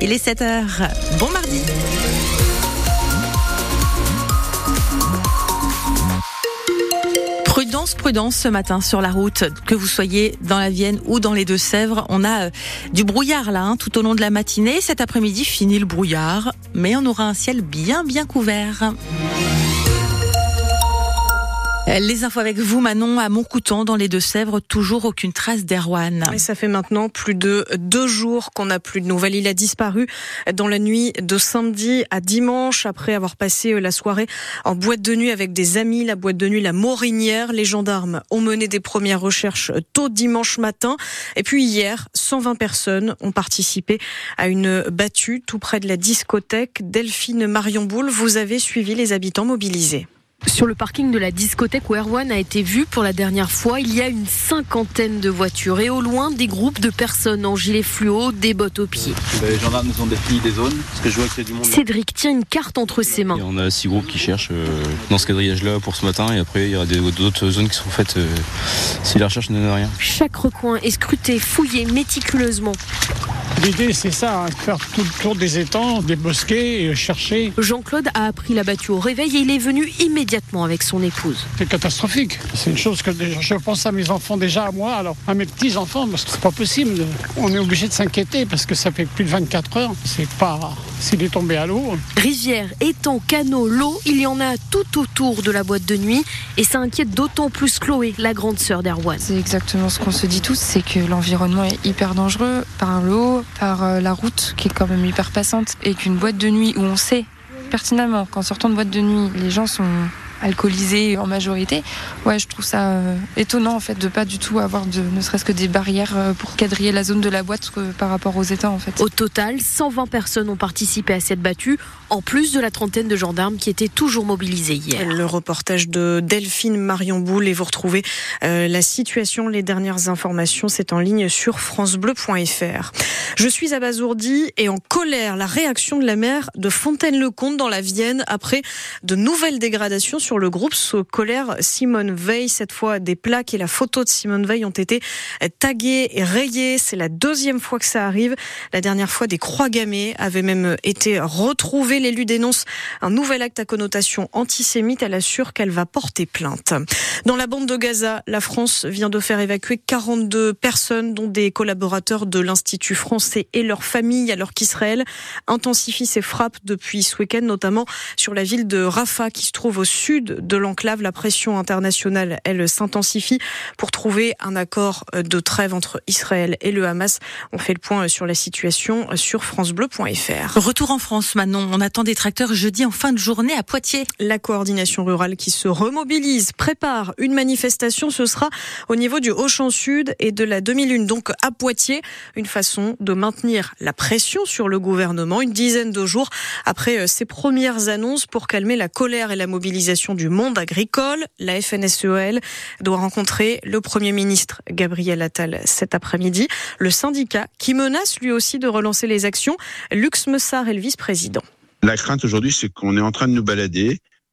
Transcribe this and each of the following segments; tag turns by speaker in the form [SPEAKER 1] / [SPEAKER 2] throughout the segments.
[SPEAKER 1] Il est 7h. Bon mardi. Prudence, prudence ce matin sur la route, que vous soyez dans la Vienne ou dans les Deux-Sèvres. On a euh, du brouillard là, hein, tout au long de la matinée. Cet après-midi, fini le brouillard, mais on aura un ciel bien, bien couvert. Les infos avec vous, Manon, à Montcoutan, dans les Deux-Sèvres, toujours aucune trace d'Erwan.
[SPEAKER 2] Et ça fait maintenant plus de deux jours qu'on n'a plus de nouvelles. Il a disparu dans la nuit de samedi à dimanche, après avoir passé euh, la soirée en boîte de nuit avec des amis, la boîte de nuit La Morinière. Les gendarmes ont mené des premières recherches tôt dimanche matin. Et puis hier, 120 personnes ont participé à une battue tout près de la discothèque. Delphine Marion Boule, vous avez suivi les habitants mobilisés.
[SPEAKER 3] Sur le parking de la discothèque où Erwan a été vu pour la dernière fois, il y a une cinquantaine de voitures et au loin des groupes de personnes en gilet fluo, des bottes aux pieds.
[SPEAKER 4] Les gendarmes nous ont défini des zones parce que je vois qu'il y a du monde.
[SPEAKER 3] Cédric tient une carte entre ses mains.
[SPEAKER 4] Et on a six groupes qui cherchent euh, dans ce quadrillage-là pour ce matin et après il y aura d'autres zones qui seront faites euh, si la recherche ne donne rien.
[SPEAKER 3] Chaque recoin est scruté, fouillé méticuleusement.
[SPEAKER 5] L'idée, c'est ça, hein, faire tout le tour des étangs, des bosquets, et chercher.
[SPEAKER 3] Jean-Claude a appris la battue au réveil et il est venu immédiatement avec son épouse.
[SPEAKER 5] C'est catastrophique. C'est une chose que je pense à mes enfants déjà, à moi, alors à mes petits-enfants, parce que c'est pas possible. On est obligé de s'inquiéter parce que ça fait plus de 24 heures. C'est pas s'il est tombé à l'eau.
[SPEAKER 3] Rivière, étang, canot, l'eau, il y en a tout autour de la boîte de nuit et ça inquiète d'autant plus Chloé, la grande sœur d'Erwan.
[SPEAKER 6] C'est exactement ce qu'on se dit tous, c'est que l'environnement est hyper dangereux par l'eau, par euh, la route qui est quand même hyper passante et qu'une boîte de nuit où on sait pertinemment qu'en sortant de boîte de nuit, les gens sont alcoolisés en majorité. Ouais, je trouve ça euh, étonnant en fait de pas du tout avoir de ne serait-ce que des barrières euh, pour quadriller la zone de la boîte euh, par rapport aux états en fait.
[SPEAKER 3] Au total, 120 personnes ont participé à cette battue, en plus de la trentaine de gendarmes qui étaient toujours mobilisés hier.
[SPEAKER 2] Le reportage de Delphine Marion Boule et vous retrouvez la situation, les dernières informations, c'est en ligne sur francebleu.fr. Je suis abasourdi et en colère. La réaction de la maire de Fontaine-le-Comte dans la Vienne après de nouvelles dégradations sur le groupe scolaire Simone Veil. Cette fois, des plaques et la photo de Simone Veil ont été taguées et rayées. C'est la deuxième fois que ça arrive. La dernière fois, des croix gammées avaient même été retrouvées. L'élu dénonce un nouvel acte à connotation antisémite. Elle assure qu'elle va porter plainte. Dans la bande de Gaza, la France vient de faire évacuer 42 personnes, dont des collaborateurs de l'Institut français et leurs familles, alors qu'Israël intensifie ses frappes depuis ce week-end, notamment sur la ville de Rafah, qui se trouve au sud de l'enclave, la pression internationale, elle s'intensifie pour trouver un accord de trêve entre Israël et le Hamas. On fait le point sur la situation sur francebleu.fr.
[SPEAKER 1] Retour en France, Manon. On attend des tracteurs jeudi en fin de journée à Poitiers.
[SPEAKER 2] La coordination rurale qui se remobilise, prépare une manifestation. Ce sera au niveau du Haut-Champ Sud et de la demi-lune, donc à Poitiers. Une façon de maintenir la pression sur le gouvernement une dizaine de jours après ses premières annonces pour calmer la colère et la mobilisation du monde agricole. La FNSEL doit rencontrer le Premier ministre Gabriel Attal cet après-midi. Le syndicat qui menace lui aussi de relancer les actions. Lux Messard est le vice-président.
[SPEAKER 7] La crainte aujourd'hui, c'est qu'on est en train de nous balader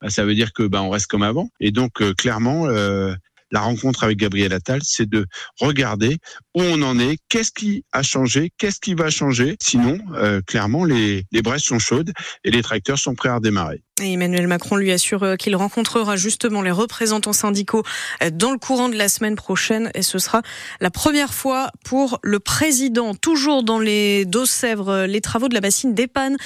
[SPEAKER 7] Bah, ça veut dire que bah, on reste comme avant. Et donc euh, clairement, euh, la rencontre avec Gabriel Attal, c'est de regarder où on en est, qu'est-ce qui a changé, qu'est-ce qui va changer. Sinon, euh, clairement, les, les sont chaudes et les tracteurs sont prêts à redémarrer.
[SPEAKER 2] Emmanuel Macron lui assure euh, qu'il rencontrera justement les représentants syndicaux euh, dans le courant de la semaine prochaine et ce sera la première fois pour le président. Toujours dans les Deux-Sèvres, les travaux de la bassine d'Epan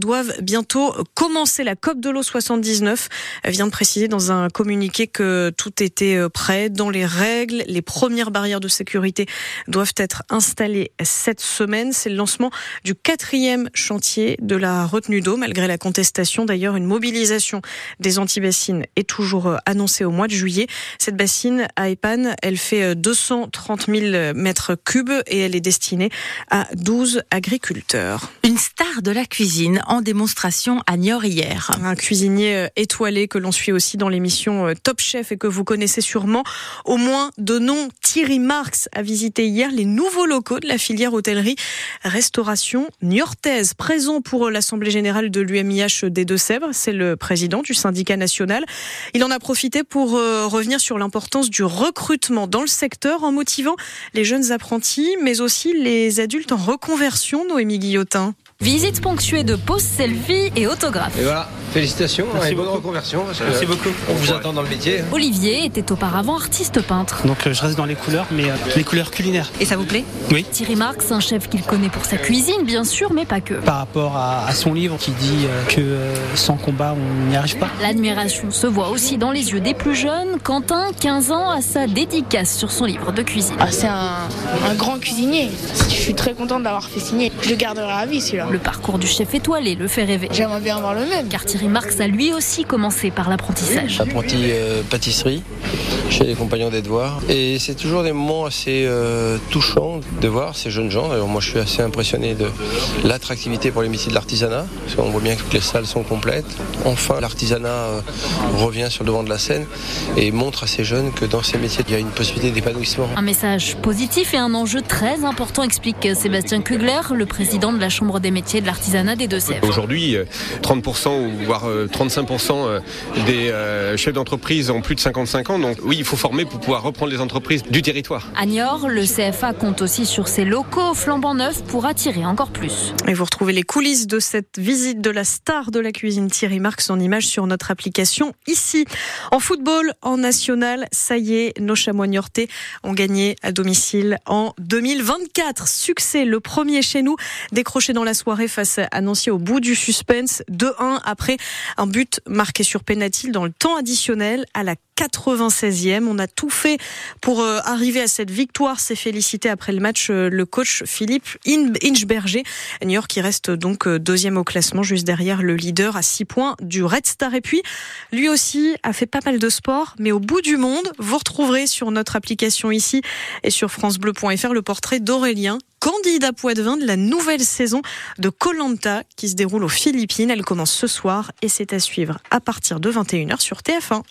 [SPEAKER 2] doivent bientôt commencer. La COP de l'eau 79 vient de préciser dans un communiqué que tout était prêt dans les règles. Les premières barrières de sécurité doivent être installées cette semaine. C'est le lancement du quatrième chantier de la retenue d'eau, malgré la contestation. D'ailleurs, une mobilisation des antibassines est toujours annoncée au mois de juillet. Cette bassine à Epan, elle fait 230 000 mètres cubes et elle est destinée à 12 agriculteurs.
[SPEAKER 1] Une star de la cuisine en démonstration à Niort hier.
[SPEAKER 2] Un cuisinier étoilé que l'on suit aussi dans l'émission Top Chef et que vous connaissez sûrement. Au moins de nom, Thierry Marx a visité hier les nouveaux locaux de la filière hôtellerie restauration niortaise. Présent pour l'Assemblée générale de l'UMIH des Deux-Sèvres, c'est le président du syndicat national. Il en a profité pour revenir sur l'importance du recrutement dans le secteur en motivant les jeunes apprentis, mais aussi les adultes en reconversion, Noémie Guillotin.
[SPEAKER 8] Visite ponctuée de poses selfie et autographes.
[SPEAKER 9] Et voilà, félicitations
[SPEAKER 10] Merci
[SPEAKER 9] et bonne
[SPEAKER 10] beaucoup.
[SPEAKER 9] reconversion.
[SPEAKER 10] Merci beaucoup.
[SPEAKER 9] On vous attend dans le métier.
[SPEAKER 8] Olivier était auparavant artiste peintre.
[SPEAKER 10] Donc euh, je reste dans les couleurs, mais euh, les couleurs culinaires.
[SPEAKER 8] Et ça vous plaît?
[SPEAKER 10] Oui.
[SPEAKER 8] Thierry Marx, un chef qu'il connaît pour sa cuisine, bien sûr, mais pas que.
[SPEAKER 10] Par rapport à, à son livre qui dit euh, que euh, sans combat, on n'y arrive pas.
[SPEAKER 8] L'admiration se voit aussi dans les yeux des plus jeunes. Quentin, 15 ans, a sa dédicace sur son livre de cuisine.
[SPEAKER 11] Ah, c'est un, un grand cuisinier. Je suis très contente d'avoir fait signer. Je le garderai à vie celui-là.
[SPEAKER 8] Le parcours du chef étoilé le fait rêver.
[SPEAKER 11] J'aimerais bien avoir le même.
[SPEAKER 8] Car Thierry Marx a lui aussi commencé par l'apprentissage.
[SPEAKER 9] Apprenti euh, pâtisserie chez les compagnons des devoirs. Et c'est toujours des moments assez euh, touchants de voir ces jeunes gens. Alors moi je suis assez impressionné de l'attractivité pour les métiers de l'artisanat. Parce qu'on voit bien que toutes les salles sont complètes. Enfin l'artisanat euh, revient sur le devant de la scène et montre à ces jeunes que dans ces métiers il y a une possibilité d'épanouissement.
[SPEAKER 8] Un message positif et un enjeu très important, explique Sébastien Kugler, le président de la Chambre des métiers de l'artisanat des Deux-Sèvres.
[SPEAKER 12] Aujourd'hui, euh, 30% ou voire euh, 35% euh, des euh, chefs d'entreprise ont plus de 55 ans. Donc oui, il faut former pour pouvoir reprendre les entreprises du territoire.
[SPEAKER 8] À Niort, le CFA compte aussi sur ses locaux flambant neufs pour attirer encore plus.
[SPEAKER 2] Et vous retrouvez les coulisses de cette visite de la star de la cuisine Thierry Marx en image sur notre application ici. En football, en national, ça y est, nos chamois niortais ont gagné à domicile en 2024. Succès, le premier chez nous, décroché dans la soirée face à Nancy au bout du suspense, 2-1 après un but marqué sur pénalty dans le temps additionnel à la 96e. On a tout fait pour euh, arriver à cette victoire. C'est félicité après le match euh, le coach Philippe In- Inchberger. New York qui reste donc euh, deuxième au classement, juste derrière le leader à 6 points du Red Star. Et puis, lui aussi a fait pas mal de sport, mais au bout du monde, vous retrouverez sur notre application ici et sur francebleu.fr le portrait d'Aurélien candidat Poitvin de la nouvelle saison de Colanta qui se déroule aux Philippines. Elle commence ce soir et c'est à suivre à partir de 21h sur TF1.